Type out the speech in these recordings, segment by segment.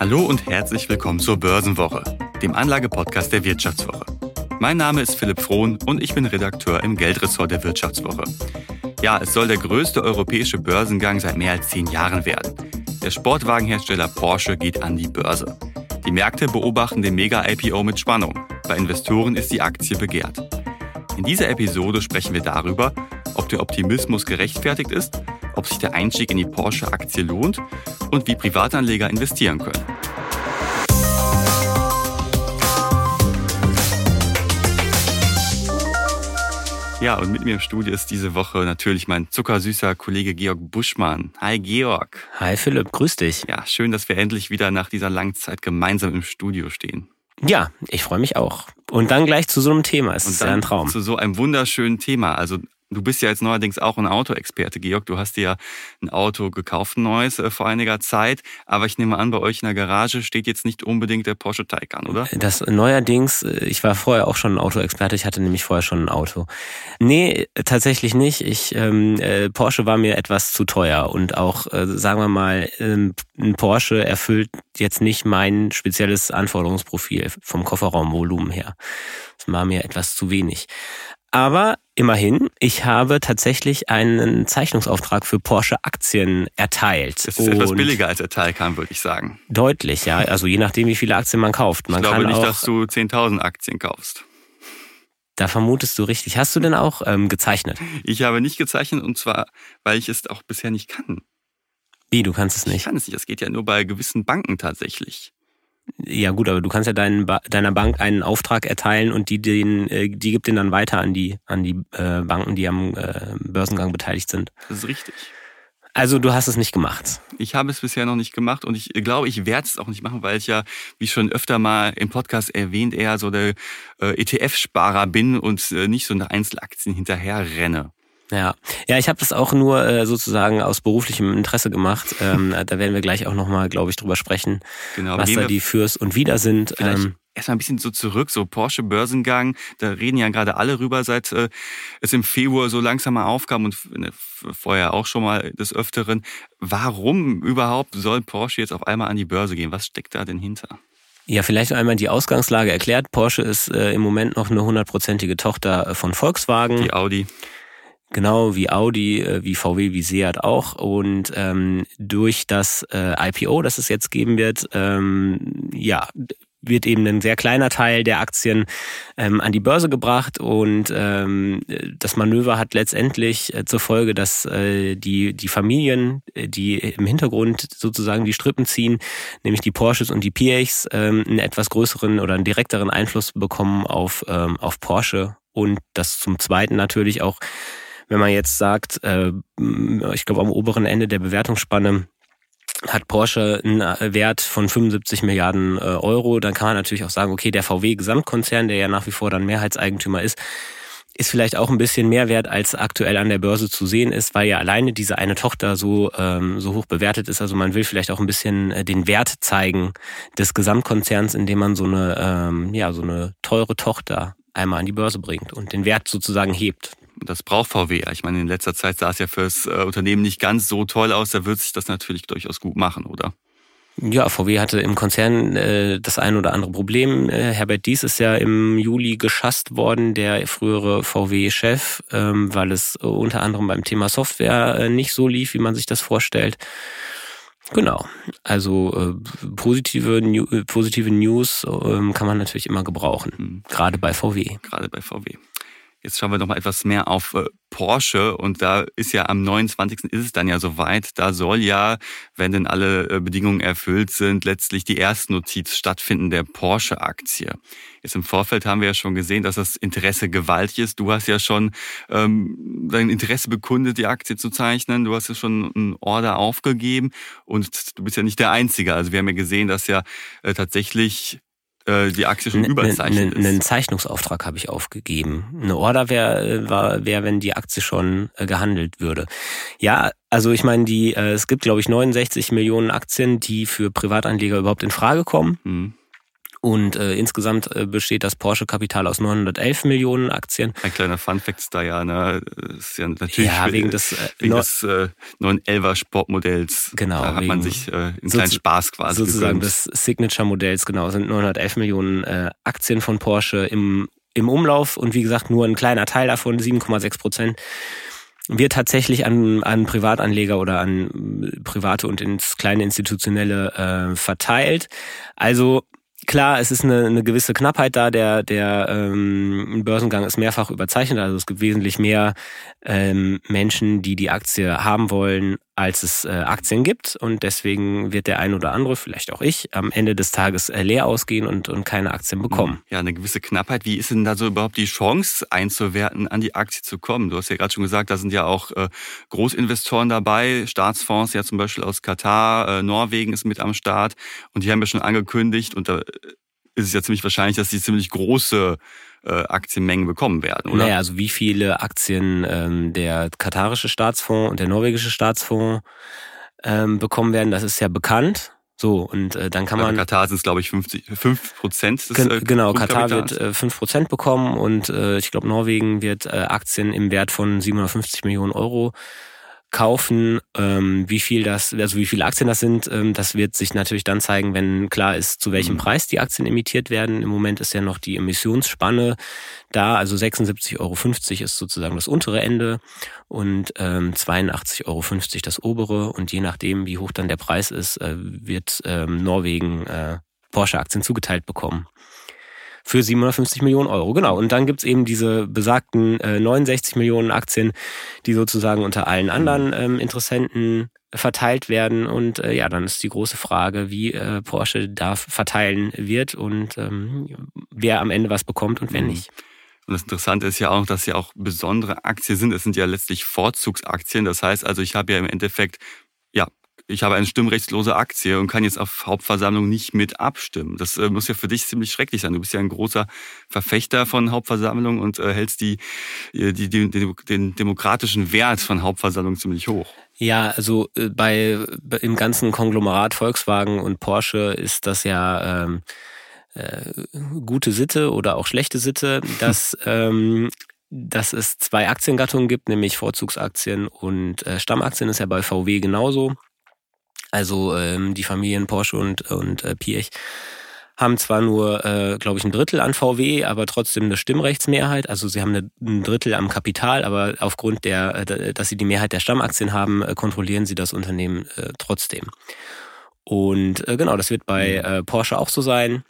Hallo und herzlich willkommen zur Börsenwoche, dem Anlagepodcast der Wirtschaftswoche. Mein Name ist Philipp Frohn und ich bin Redakteur im Geldressort der Wirtschaftswoche. Ja, es soll der größte europäische Börsengang seit mehr als zehn Jahren werden. Der Sportwagenhersteller Porsche geht an die Börse. Die Märkte beobachten den Mega-IPO mit Spannung. Bei Investoren ist die Aktie begehrt. In dieser Episode sprechen wir darüber, ob der Optimismus gerechtfertigt ist, ob sich der Einstieg in die Porsche-Aktie lohnt und wie Privatanleger investieren können. Ja, und mit mir im Studio ist diese Woche natürlich mein zuckersüßer Kollege Georg Buschmann. Hi Georg. Hi Philipp, grüß dich. Ja, schön, dass wir endlich wieder nach dieser langen Zeit gemeinsam im Studio stehen. Ja, ich freue mich auch. Und dann gleich zu so einem Thema. Es ist ja ein Traum. Zu so einem wunderschönen Thema. Also Du bist ja jetzt neuerdings auch ein Autoexperte, Georg. Du hast dir ja ein Auto gekauft, ein neues, äh, vor einiger Zeit. Aber ich nehme an, bei euch in der Garage steht jetzt nicht unbedingt der Porsche Taycan, oder? Das neuerdings, äh, ich war vorher auch schon ein Autoexperte. Ich hatte nämlich vorher schon ein Auto. Nee, tatsächlich nicht. Ich, ähm, äh, Porsche war mir etwas zu teuer. Und auch, äh, sagen wir mal, ähm, ein Porsche erfüllt jetzt nicht mein spezielles Anforderungsprofil vom Kofferraumvolumen her. Das war mir etwas zu wenig. Aber immerhin, ich habe tatsächlich einen Zeichnungsauftrag für Porsche Aktien erteilt. Das ist etwas billiger als der Taycan, würde ich sagen. Deutlich, ja. Also je nachdem, wie viele Aktien man kauft. Man ich glaube nicht, dass du 10.000 Aktien kaufst. Da vermutest du richtig. Hast du denn auch ähm, gezeichnet? Ich habe nicht gezeichnet und zwar, weil ich es auch bisher nicht kann. Wie, du kannst es nicht? Ich kann es nicht. Das geht ja nur bei gewissen Banken tatsächlich. Ja gut, aber du kannst ja deinen deiner Bank einen Auftrag erteilen und die den, äh, die gibt den dann weiter an die an die äh, Banken, die am äh, Börsengang beteiligt sind. Das ist richtig. Also du hast es nicht gemacht. Ich habe es bisher noch nicht gemacht und ich glaube, ich werde es auch nicht machen, weil ich ja, wie schon öfter mal im Podcast erwähnt, eher so der äh, ETF-Sparer bin und äh, nicht so nach Einzelaktien hinterher renne. Ja, ja, ich habe das auch nur äh, sozusagen aus beruflichem Interesse gemacht. Ähm, da werden wir gleich auch nochmal, glaube ich, drüber sprechen, genau, was da die Fürs und Wider sind. Ähm, Erstmal ein bisschen so zurück, so Porsche Börsengang, da reden ja gerade alle rüber, seit äh, es im Februar so langsam mal aufkam und ne, vorher auch schon mal des Öfteren. Warum überhaupt soll Porsche jetzt auf einmal an die Börse gehen? Was steckt da denn hinter? Ja, vielleicht einmal die Ausgangslage erklärt. Porsche ist äh, im Moment noch eine hundertprozentige Tochter äh, von Volkswagen. Die Audi. Genau, wie Audi, äh, wie VW, wie Seat auch. Und ähm, durch das äh, IPO, das es jetzt geben wird, ähm, ja, wird eben ein sehr kleiner Teil der Aktien ähm, an die Börse gebracht und ähm, das Manöver hat letztendlich äh, zur Folge, dass äh, die, die Familien, äh, die im Hintergrund sozusagen die Strippen ziehen, nämlich die Porsches und die Piechs, ähm, einen etwas größeren oder einen direkteren Einfluss bekommen auf, ähm, auf Porsche und das zum Zweiten natürlich auch wenn man jetzt sagt, äh, ich glaube am oberen Ende der Bewertungsspanne hat Porsche einen äh, Wert von 75 Milliarden äh, Euro, dann kann man natürlich auch sagen, okay, der VW-Gesamtkonzern, der ja nach wie vor dann Mehrheitseigentümer ist, ist vielleicht auch ein bisschen mehr wert, als aktuell an der Börse zu sehen ist, weil ja alleine diese eine Tochter so, ähm, so hoch bewertet ist. Also man will vielleicht auch ein bisschen äh, den Wert zeigen des Gesamtkonzerns, indem man so eine, ähm, ja, so eine teure Tochter einmal an die Börse bringt und den Wert sozusagen hebt das braucht VW. Ich meine, in letzter Zeit sah es ja fürs äh, Unternehmen nicht ganz so toll aus. Da wird sich das natürlich durchaus gut machen, oder? Ja, VW hatte im Konzern äh, das ein oder andere Problem. Äh, Herbert Dies ist ja im Juli geschasst worden, der frühere VW-Chef, ähm, weil es äh, unter anderem beim Thema Software äh, nicht so lief, wie man sich das vorstellt. Genau. Also äh, positive, New, äh, positive News äh, kann man natürlich immer gebrauchen, mhm. gerade bei VW. Gerade bei VW. Jetzt schauen wir noch mal etwas mehr auf äh, Porsche und da ist ja am 29. ist es dann ja soweit. Da soll ja, wenn denn alle äh, Bedingungen erfüllt sind, letztlich die Erstnotiz stattfinden der Porsche-Aktie. Jetzt im Vorfeld haben wir ja schon gesehen, dass das Interesse gewaltig ist. Du hast ja schon ähm, dein Interesse bekundet, die Aktie zu zeichnen. Du hast ja schon einen Order aufgegeben und du bist ja nicht der Einzige. Also wir haben ja gesehen, dass ja äh, tatsächlich äh, die Aktie schon überzeichnet ist. Einen Zeichnungsauftrag habe ich aufgegeben. Eine Order wäre, wär, wär, wenn die Aktie schon äh, gehandelt würde. Ja, also ich meine, die, äh, es gibt, glaube ich, 69 Millionen Aktien, die für Privatanleger überhaupt in Frage kommen. Mhm. Und äh, insgesamt äh, besteht das Porsche-Kapital aus 911 Millionen Aktien. Ein kleiner Funfact ist da ja, ne? ist ja natürlich ja, wegen des, äh, wegen des äh, 911er Sportmodells. Genau. Da hat man sich äh, einen kleinen Spaß quasi Sozusagen gegönnt. des Signature-Modells, genau, sind 911 Millionen äh, Aktien von Porsche im, im Umlauf und wie gesagt nur ein kleiner Teil davon, 7,6 Prozent wird tatsächlich an, an Privatanleger oder an private und ins kleine institutionelle äh, verteilt. Also Klar, es ist eine, eine gewisse Knappheit da. Der, der ähm, Börsengang ist mehrfach überzeichnet. Also es gibt wesentlich mehr ähm, Menschen, die die Aktie haben wollen, als es äh, Aktien gibt. Und deswegen wird der ein oder andere, vielleicht auch ich, am Ende des Tages äh, leer ausgehen und, und keine Aktien bekommen. Hm. Ja, eine gewisse Knappheit. Wie ist denn da so überhaupt die Chance einzuwerten, an die Aktie zu kommen? Du hast ja gerade schon gesagt, da sind ja auch äh, Großinvestoren dabei, Staatsfonds ja zum Beispiel aus Katar, Norwegen ist mit am Start. Und die haben ja schon angekündigt, und da ist es ja ziemlich wahrscheinlich, dass die ziemlich große äh, Aktienmengen bekommen werden, oder? Naja, also wie viele Aktien ähm, der katarische Staatsfonds und der norwegische Staatsfonds ähm, bekommen werden, das ist ja bekannt. So, und äh, dann kann man. Bei Katar sind es, glaube ich, 50, 5 Prozent des äh, Genau, Katar wird äh, 5 Prozent bekommen und äh, ich glaube, Norwegen wird äh, Aktien im Wert von 750 Millionen Euro kaufen. Ähm, wie viel das, also wie viele Aktien das sind, ähm, das wird sich natürlich dann zeigen, wenn klar ist, zu welchem mhm. Preis die Aktien emittiert werden. Im Moment ist ja noch die Emissionsspanne da, also 76,50 Euro ist sozusagen das untere Ende und ähm, 82,50 Euro das obere. Und je nachdem, wie hoch dann der Preis ist, äh, wird ähm, Norwegen äh, Porsche-Aktien zugeteilt bekommen für 750 Millionen Euro. Genau. Und dann gibt's eben diese besagten äh, 69 Millionen Aktien, die sozusagen unter allen anderen ähm, Interessenten verteilt werden. Und äh, ja, dann ist die große Frage, wie äh, Porsche da verteilen wird und ähm, wer am Ende was bekommt und wer mhm. nicht. Und das Interessante ist ja auch, dass ja auch besondere Aktien sind. Es sind ja letztlich Vorzugsaktien. Das heißt also, ich habe ja im Endeffekt ich habe eine stimmrechtslose Aktie und kann jetzt auf Hauptversammlung nicht mit abstimmen. Das äh, muss ja für dich ziemlich schrecklich sein. Du bist ja ein großer Verfechter von Hauptversammlung und äh, hältst die, äh, die, die, den, demokratischen Wert von Hauptversammlung ziemlich hoch. Ja, also äh, bei im ganzen Konglomerat Volkswagen und Porsche ist das ja ähm, äh, gute Sitte oder auch schlechte Sitte, dass ähm, dass es zwei Aktiengattungen gibt, nämlich Vorzugsaktien und äh, Stammaktien ist ja bei VW genauso. Also ähm, die Familien Porsche und, und äh, Piech haben zwar nur, äh, glaube ich, ein Drittel an VW, aber trotzdem eine Stimmrechtsmehrheit. Also sie haben eine, ein Drittel am Kapital, aber aufgrund der, äh, dass sie die Mehrheit der Stammaktien haben, äh, kontrollieren sie das Unternehmen äh, trotzdem. Und äh, genau, das wird bei mhm. äh, Porsche auch so sein.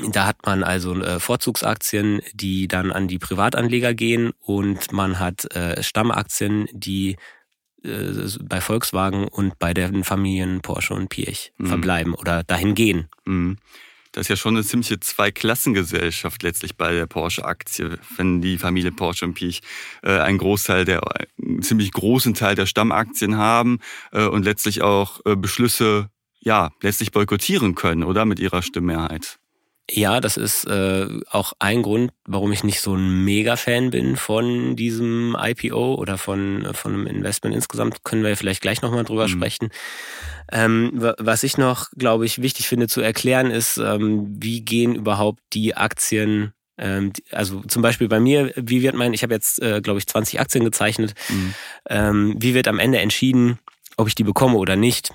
Da hat man also äh, Vorzugsaktien, die dann an die Privatanleger gehen und man hat äh, Stammaktien, die bei Volkswagen und bei den Familien Porsche und Piech mhm. verbleiben oder dahin gehen. Mhm. Das ist ja schon eine ziemliche Zweiklassengesellschaft letztlich bei der Porsche-Aktie, wenn die Familie Porsche und Piech äh, einen Großteil der, einen ziemlich großen Teil der Stammaktien haben äh, und letztlich auch äh, Beschlüsse, ja, letztlich boykottieren können, oder? Mit ihrer Stimmmehrheit. Ja, das ist äh, auch ein Grund, warum ich nicht so ein Mega-Fan bin von diesem IPO oder von, von einem Investment insgesamt. Können wir vielleicht gleich nochmal drüber mhm. sprechen. Ähm, was ich noch, glaube ich, wichtig finde zu erklären, ist, ähm, wie gehen überhaupt die Aktien ähm, also zum Beispiel bei mir, wie wird mein, ich habe jetzt, äh, glaube ich, 20 Aktien gezeichnet, mhm. ähm, wie wird am Ende entschieden, ob ich die bekomme oder nicht?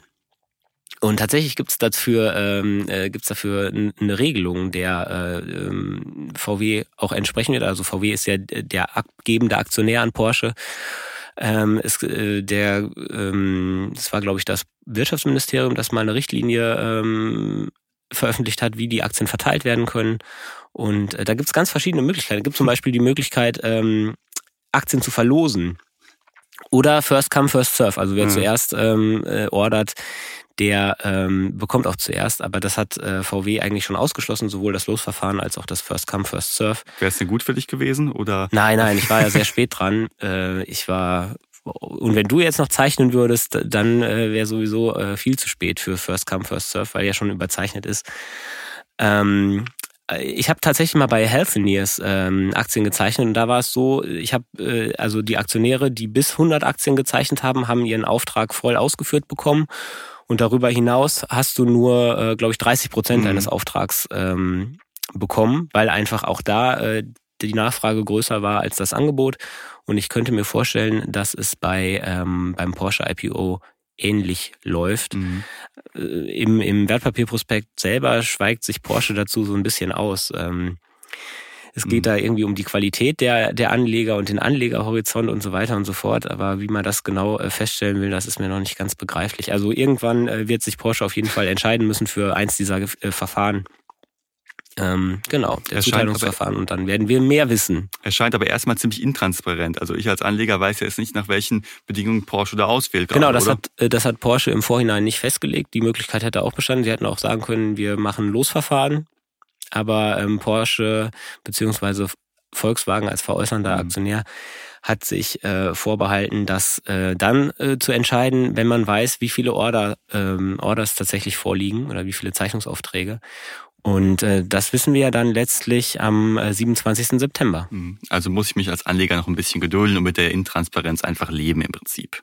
Und tatsächlich gibt es dafür, ähm, äh, gibt's dafür eine Regelung, der äh, ähm, VW auch entsprechen wird. Also VW ist ja der abgebende Aktionär an Porsche. Ähm, ist, äh, der, ähm, das war, glaube ich, das Wirtschaftsministerium, das mal eine Richtlinie ähm, veröffentlicht hat, wie die Aktien verteilt werden können. Und äh, da gibt es ganz verschiedene Möglichkeiten. Es gibt zum Beispiel die Möglichkeit, ähm, Aktien zu verlosen. Oder First Come, First Serve. Also wer mhm. zuerst ähm, äh, ordert, der ähm, bekommt auch zuerst, aber das hat äh, VW eigentlich schon ausgeschlossen, sowohl das Losverfahren als auch das First Come, First Serve. Wäre es denn gut für dich gewesen? oder? Nein, nein, ich war ja sehr spät dran. Äh, ich war und wenn du jetzt noch zeichnen würdest, dann äh, wäre sowieso äh, viel zu spät für First Come, First Serve, weil ja schon überzeichnet ist. Ähm, ich habe tatsächlich mal bei Healthineers ähm, Aktien gezeichnet und da war es so, ich habe äh, also die Aktionäre, die bis 100 Aktien gezeichnet haben, haben ihren Auftrag voll ausgeführt bekommen Und darüber hinaus hast du nur, äh, glaube ich, 30 Prozent mhm. eines Auftrags ähm, bekommen, weil einfach auch da äh, die Nachfrage größer war als das Angebot. Und ich könnte mir vorstellen, dass es bei ähm, beim Porsche IPO ähnlich läuft. Mhm. Äh, Im, Im Wertpapierprospekt selber schweigt sich Porsche dazu so ein bisschen aus. Ähm, es geht mhm. da irgendwie um die Qualität der, der Anleger und den Anlegerhorizont und so weiter und so fort. Aber wie man das genau äh, feststellen will, das ist mir noch nicht ganz begreiflich. Also irgendwann äh, wird sich Porsche auf jeden Fall entscheiden müssen für eins dieser äh, Verfahren. Ähm, genau, der Zuteilungsverfahren und dann werden wir mehr wissen. Es scheint aber erstmal ziemlich intransparent. Also ich als Anleger weiß ja jetzt nicht, nach welchen Bedingungen Porsche da auswählt. Genau, das, oder? hat, das hat Porsche im Vorhinein nicht festgelegt. Die Möglichkeit hätte auch bestanden. Sie hätten auch sagen können, wir machen Losverfahren aber ähm, Porsche beziehungsweise Volkswagen als veräußernder mhm. Aktionär hat sich äh, vorbehalten, das äh, dann äh, zu entscheiden, wenn man weiß, wie viele Order, ähm, Orders tatsächlich vorliegen oder wie viele Zeichnungsaufträge. Und äh, das wissen wir ja dann letztlich am äh, 27. September. Mhm. Also muss ich mich als Anleger noch ein bisschen gedulden und mit der Intransparenz einfach leben im Prinzip.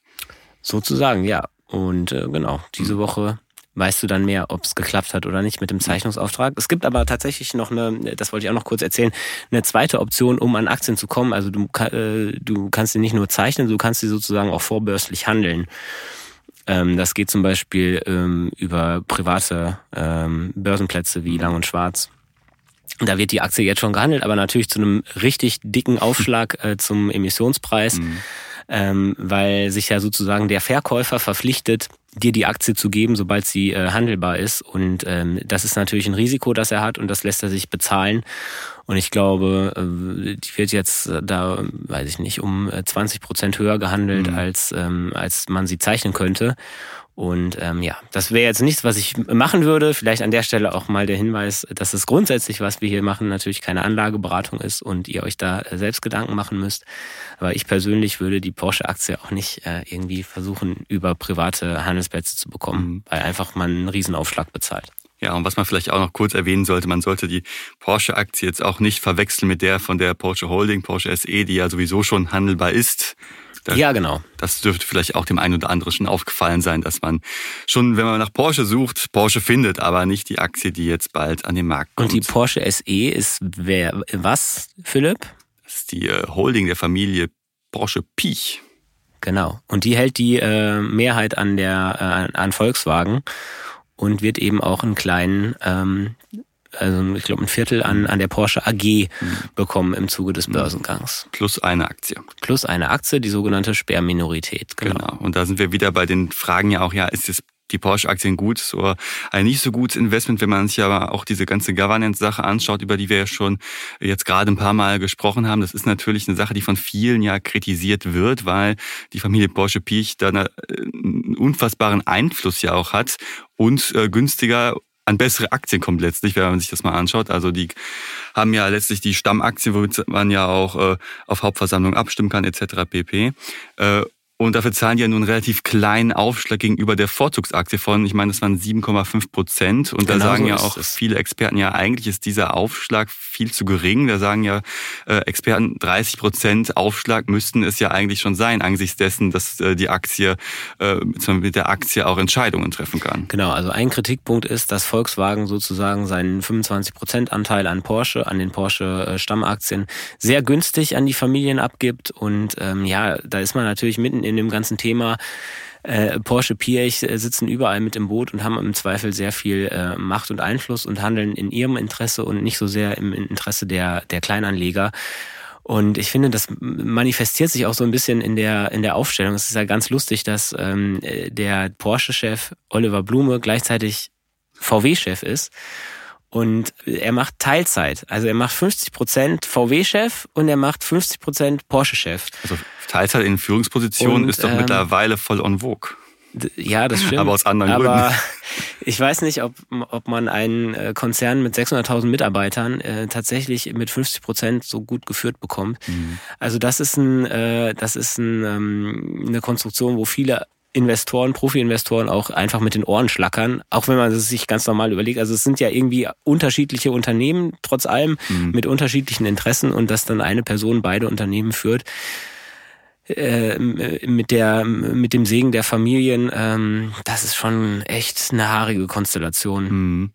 Sozusagen, ja. Und äh, genau, diese mhm. Woche weißt du dann mehr, ob es geklappt hat oder nicht mit dem Zeichnungsauftrag. Es gibt aber tatsächlich noch eine, das wollte ich auch noch kurz erzählen, eine zweite Option, um an Aktien zu kommen. Also du, äh, du kannst sie nicht nur zeichnen, du kannst sie sozusagen auch vorbörslich handeln. Ähm, das geht zum Beispiel ähm, über private ähm, Börsenplätze wie Lang und Schwarz. Da wird die Aktie jetzt schon gehandelt, aber natürlich zu einem richtig dicken Aufschlag äh, zum Emissionspreis, mhm. ähm, weil sich ja sozusagen der Verkäufer verpflichtet, dir die Aktie zu geben, sobald sie äh, handelbar ist. Und ähm, das ist natürlich ein Risiko, das er hat und das lässt er sich bezahlen. Und ich glaube, äh, die wird jetzt da, weiß ich nicht, um 20 äh, Prozent höher gehandelt, mhm. als, ähm, als man sie zeichnen könnte. Und ähm, ja, das wäre jetzt nichts, was ich machen würde. Vielleicht an der Stelle auch mal der Hinweis, dass es grundsätzlich, was wir hier machen, natürlich keine Anlageberatung ist und ihr euch da äh, selbst Gedanken machen müsst. Aber ich persönlich würde die Porsche-Aktie auch nicht äh, irgendwie versuchen, über private Handelsplätze zu bekommen, mhm. weil einfach man einen Riesenaufschlag bezahlt. Ja, und was man vielleicht auch noch kurz erwähnen sollte, man sollte die Porsche-Aktie jetzt auch nicht verwechseln mit der von der Porsche Holding, Porsche SE, die ja sowieso schon handelbar ist. Da, ja, genau. Das dürfte vielleicht auch dem einen oder anderen schon aufgefallen sein, dass man schon, wenn man nach Porsche sucht, Porsche findet, aber nicht die Aktie, die jetzt bald an den Markt kommt. Und die Porsche SE ist wer, was, Philipp? Das ist die äh, Holding der Familie Porsche Piech. Genau. Und die hält die äh, Mehrheit an der äh, an Volkswagen und wird eben auch einen kleinen ähm, also ich glaube ein Viertel an, an der Porsche AG mhm. bekommen im Zuge des mhm. Börsengangs. Plus eine Aktie. Plus eine Aktie, die sogenannte Sperrminorität. Genau. genau. Und da sind wir wieder bei den Fragen ja auch, ja, ist es die Porsche-Aktien gut oder ein nicht so gutes Investment, wenn man sich aber auch diese ganze Governance-Sache anschaut, über die wir ja schon jetzt gerade ein paar Mal gesprochen haben. Das ist natürlich eine Sache, die von vielen ja kritisiert wird, weil die Familie Porsche Piech da einen unfassbaren Einfluss ja auch hat und äh, günstiger an bessere Aktien kommt letztlich, wenn man sich das mal anschaut. Also die haben ja letztlich die Stammaktien, womit man ja auch äh, auf Hauptversammlung abstimmen kann etc. pp. Äh, und dafür zahlen die ja einen relativ kleinen Aufschlag gegenüber der Vorzugsaktie von, ich meine, das waren 7,5 Prozent. Und da genau sagen so ja auch es. viele Experten, ja, eigentlich ist dieser Aufschlag viel zu gering. Da sagen ja äh, Experten, 30 Prozent Aufschlag müssten es ja eigentlich schon sein, angesichts dessen, dass äh, die Aktie, äh, mit der Aktie auch Entscheidungen treffen kann. Genau, also ein Kritikpunkt ist, dass Volkswagen sozusagen seinen 25 Prozent Anteil an Porsche, an den Porsche äh, Stammaktien sehr günstig an die Familien abgibt. Und ähm, ja, da ist man natürlich mitten in dem ganzen Thema. Äh, Porsche Piech äh, sitzen überall mit im Boot und haben im Zweifel sehr viel äh, Macht und Einfluss und handeln in ihrem Interesse und nicht so sehr im Interesse der, der Kleinanleger. Und ich finde, das manifestiert sich auch so ein bisschen in der, in der Aufstellung. Es ist ja ganz lustig, dass ähm, der Porsche-Chef Oliver Blume gleichzeitig VW-Chef ist. Und er macht Teilzeit. Also er macht 50 Prozent VW-Chef und er macht 50 Prozent Porsche-Chef. Also Teilzeit in Führungspositionen ist doch ähm, mittlerweile voll on vogue. Ja, das stimmt. Aber aus anderen Aber Gründen. ich weiß nicht, ob, ob man einen äh, Konzern mit 600.000 Mitarbeitern äh, tatsächlich mit 50 Prozent so gut geführt bekommt. Mhm. Also das ist ein, äh, das ist ein, ähm, eine Konstruktion, wo viele Investoren, Profi-Investoren auch einfach mit den Ohren schlackern, auch wenn man es sich ganz normal überlegt. Also es sind ja irgendwie unterschiedliche Unternehmen, trotz allem, mhm. mit unterschiedlichen Interessen und dass dann eine Person beide Unternehmen führt. äh, mit der mit dem Segen der Familien, ähm, das ist schon echt eine haarige Konstellation. Mhm.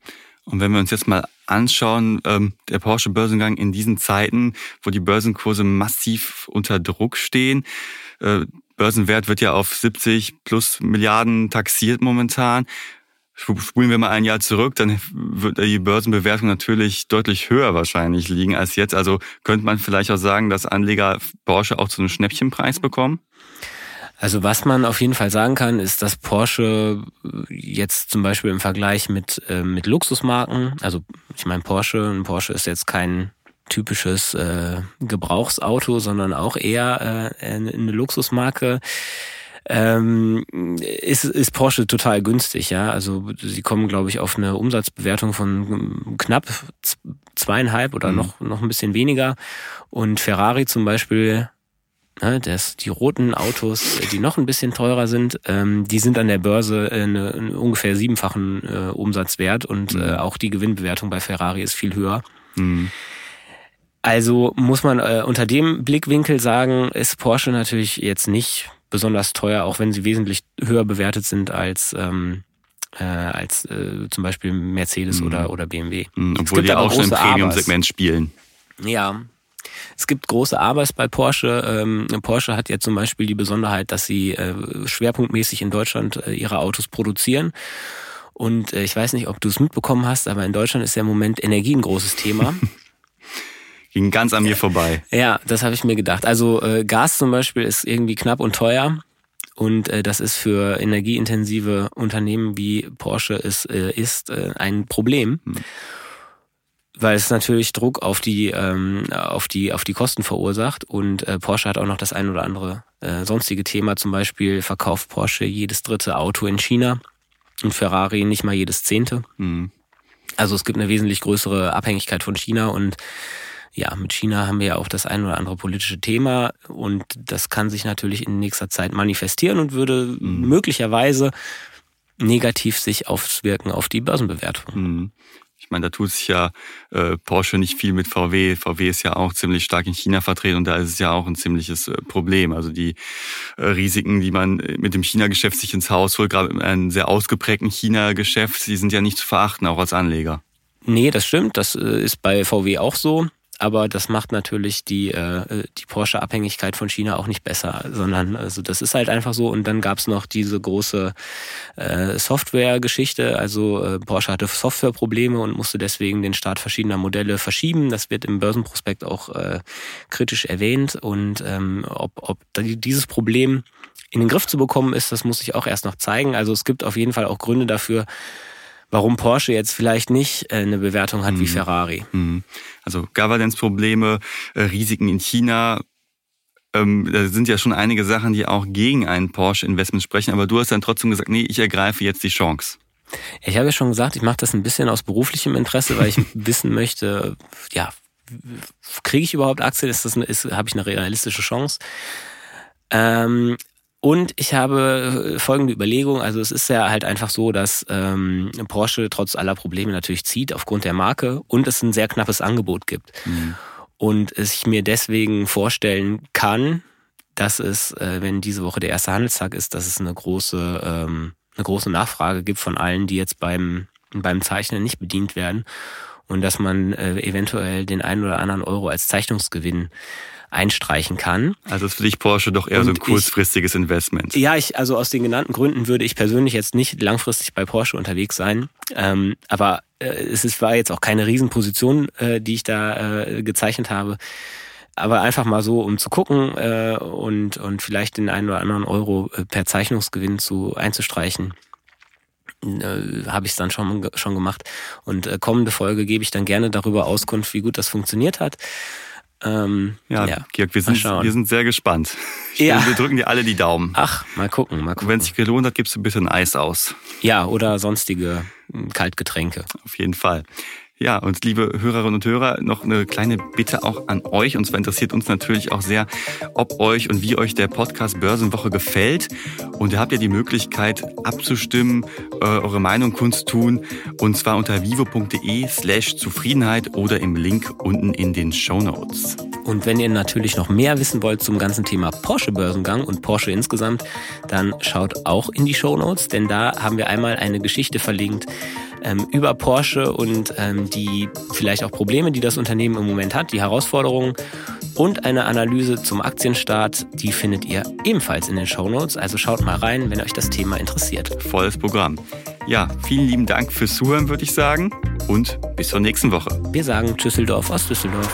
Und wenn wir uns jetzt mal anschauen, ähm, der Porsche Börsengang in diesen Zeiten, wo die Börsenkurse massiv unter Druck stehen, äh, Börsenwert wird ja auf 70 plus Milliarden taxiert momentan. Spulen wir mal ein Jahr zurück, dann wird die Börsenbewertung natürlich deutlich höher wahrscheinlich liegen als jetzt. Also könnte man vielleicht auch sagen, dass Anleger Porsche auch zu einem Schnäppchenpreis bekommen? Also was man auf jeden Fall sagen kann, ist, dass Porsche jetzt zum Beispiel im Vergleich mit, äh, mit Luxusmarken, also ich meine Porsche, ein Porsche ist jetzt kein typisches äh, Gebrauchsauto, sondern auch eher äh, eine Luxusmarke ähm, ist, ist Porsche total günstig, ja. Also sie kommen, glaube ich, auf eine Umsatzbewertung von knapp zweieinhalb oder mhm. noch, noch ein bisschen weniger. Und Ferrari zum Beispiel, ne, das, die roten Autos, die noch ein bisschen teurer sind, ähm, die sind an der Börse eine, eine ungefähr siebenfachen äh, Umsatzwert und mhm. äh, auch die Gewinnbewertung bei Ferrari ist viel höher. Mhm. Also muss man äh, unter dem Blickwinkel sagen, ist Porsche natürlich jetzt nicht besonders teuer, auch wenn sie wesentlich höher bewertet sind als ähm, äh, als äh, zum Beispiel Mercedes mhm. oder oder BMW. Mhm, obwohl die auch schon im Premium-Segment spielen. Ja, es gibt große Abers bei Porsche. Ähm, Porsche hat ja zum Beispiel die Besonderheit, dass sie äh, schwerpunktmäßig in Deutschland äh, ihre Autos produzieren. Und äh, ich weiß nicht, ob du es mitbekommen hast, aber in Deutschland ist ja im Moment Energie ein großes Thema. Ging ganz an mir vorbei. Ja, das habe ich mir gedacht. Also äh, Gas zum Beispiel ist irgendwie knapp und teuer. Und äh, das ist für energieintensive Unternehmen wie Porsche ist, äh, ist äh, ein Problem. Hm. Weil es natürlich Druck auf die, ähm, auf die, auf die Kosten verursacht. Und äh, Porsche hat auch noch das ein oder andere äh, sonstige Thema. Zum Beispiel verkauft Porsche jedes dritte Auto in China und Ferrari nicht mal jedes zehnte. Hm. Also es gibt eine wesentlich größere Abhängigkeit von China und ja, mit China haben wir ja auch das ein oder andere politische Thema und das kann sich natürlich in nächster Zeit manifestieren und würde mhm. möglicherweise negativ sich auswirken auf die Börsenbewertung. Mhm. Ich meine, da tut sich ja äh, Porsche nicht viel mit VW. VW ist ja auch ziemlich stark in China vertreten und da ist es ja auch ein ziemliches äh, Problem. Also die äh, Risiken, die man mit dem China-Geschäft sich ins Haus holt, gerade einem sehr ausgeprägten China-Geschäft, die sind ja nicht zu verachten, auch als Anleger. Nee, das stimmt. Das äh, ist bei VW auch so aber das macht natürlich die, äh, die Porsche-Abhängigkeit von China auch nicht besser, sondern also das ist halt einfach so. Und dann gab's noch diese große äh, Software-Geschichte. Also äh, Porsche hatte Softwareprobleme und musste deswegen den Start verschiedener Modelle verschieben. Das wird im Börsenprospekt auch äh, kritisch erwähnt. Und ähm, ob, ob dieses Problem in den Griff zu bekommen ist, das muss sich auch erst noch zeigen. Also es gibt auf jeden Fall auch Gründe dafür, warum Porsche jetzt vielleicht nicht äh, eine Bewertung hat mhm. wie Ferrari. Mhm. Also Governance-Probleme, äh, Risiken in China, ähm, da sind ja schon einige Sachen, die auch gegen ein Porsche-Investment sprechen, aber du hast dann trotzdem gesagt, nee, ich ergreife jetzt die Chance. Ich habe ja schon gesagt, ich mache das ein bisschen aus beruflichem Interesse, weil ich wissen möchte, ja, kriege ich überhaupt Aktien? Ist das, ist, habe ich eine realistische Chance? Ähm, und ich habe äh, folgende Überlegung, also es ist ja halt einfach so, dass ähm, Porsche trotz aller Probleme natürlich zieht aufgrund der Marke und es ein sehr knappes Angebot gibt. Mhm. Und es ich mir deswegen vorstellen kann, dass es, äh, wenn diese Woche der erste Handelstag ist, dass es eine große, ähm, eine große Nachfrage gibt von allen, die jetzt beim, beim Zeichnen nicht bedient werden und dass man äh, eventuell den einen oder anderen Euro als Zeichnungsgewinn einstreichen kann. Also ist für dich Porsche doch eher und so ein kurzfristiges ich, Investment. Ja, ich, also aus den genannten Gründen würde ich persönlich jetzt nicht langfristig bei Porsche unterwegs sein. Ähm, aber äh, es ist, war jetzt auch keine Riesenposition, äh, die ich da äh, gezeichnet habe. Aber einfach mal so, um zu gucken äh, und, und vielleicht den einen oder anderen Euro äh, per Zeichnungsgewinn zu einzustreichen äh, habe ich es dann schon, schon gemacht. Und äh, kommende Folge gebe ich dann gerne darüber Auskunft, wie gut das funktioniert hat. Ähm, ja, ja, Georg, wir sind, wir sind sehr gespannt. Ja. Will, wir drücken dir alle die Daumen. Ach, mal gucken, mal gucken. Wenn es sich gelohnt hat, gibst du bitte ein Eis aus. Ja, oder sonstige hm, Kaltgetränke. Auf jeden Fall. Ja, und liebe Hörerinnen und Hörer, noch eine kleine Bitte auch an euch. Und zwar interessiert uns natürlich auch sehr, ob euch und wie euch der Podcast Börsenwoche gefällt. Und ihr habt ja die Möglichkeit abzustimmen, äh, eure Meinung kundzutun. Und zwar unter vivo.de slash Zufriedenheit oder im Link unten in den Show Notes. Und wenn ihr natürlich noch mehr wissen wollt zum ganzen Thema Porsche-Börsengang und Porsche insgesamt, dann schaut auch in die Show Notes, denn da haben wir einmal eine Geschichte verlinkt, ähm, über Porsche und ähm, die vielleicht auch Probleme, die das Unternehmen im Moment hat, die Herausforderungen und eine Analyse zum Aktienstart, die findet ihr ebenfalls in den Show Notes. Also schaut mal rein, wenn euch das Thema interessiert. Volles Programm. Ja, vielen lieben Dank fürs Zuhören, würde ich sagen. Und bis zur nächsten Woche. Wir sagen Düsseldorf aus Düsseldorf.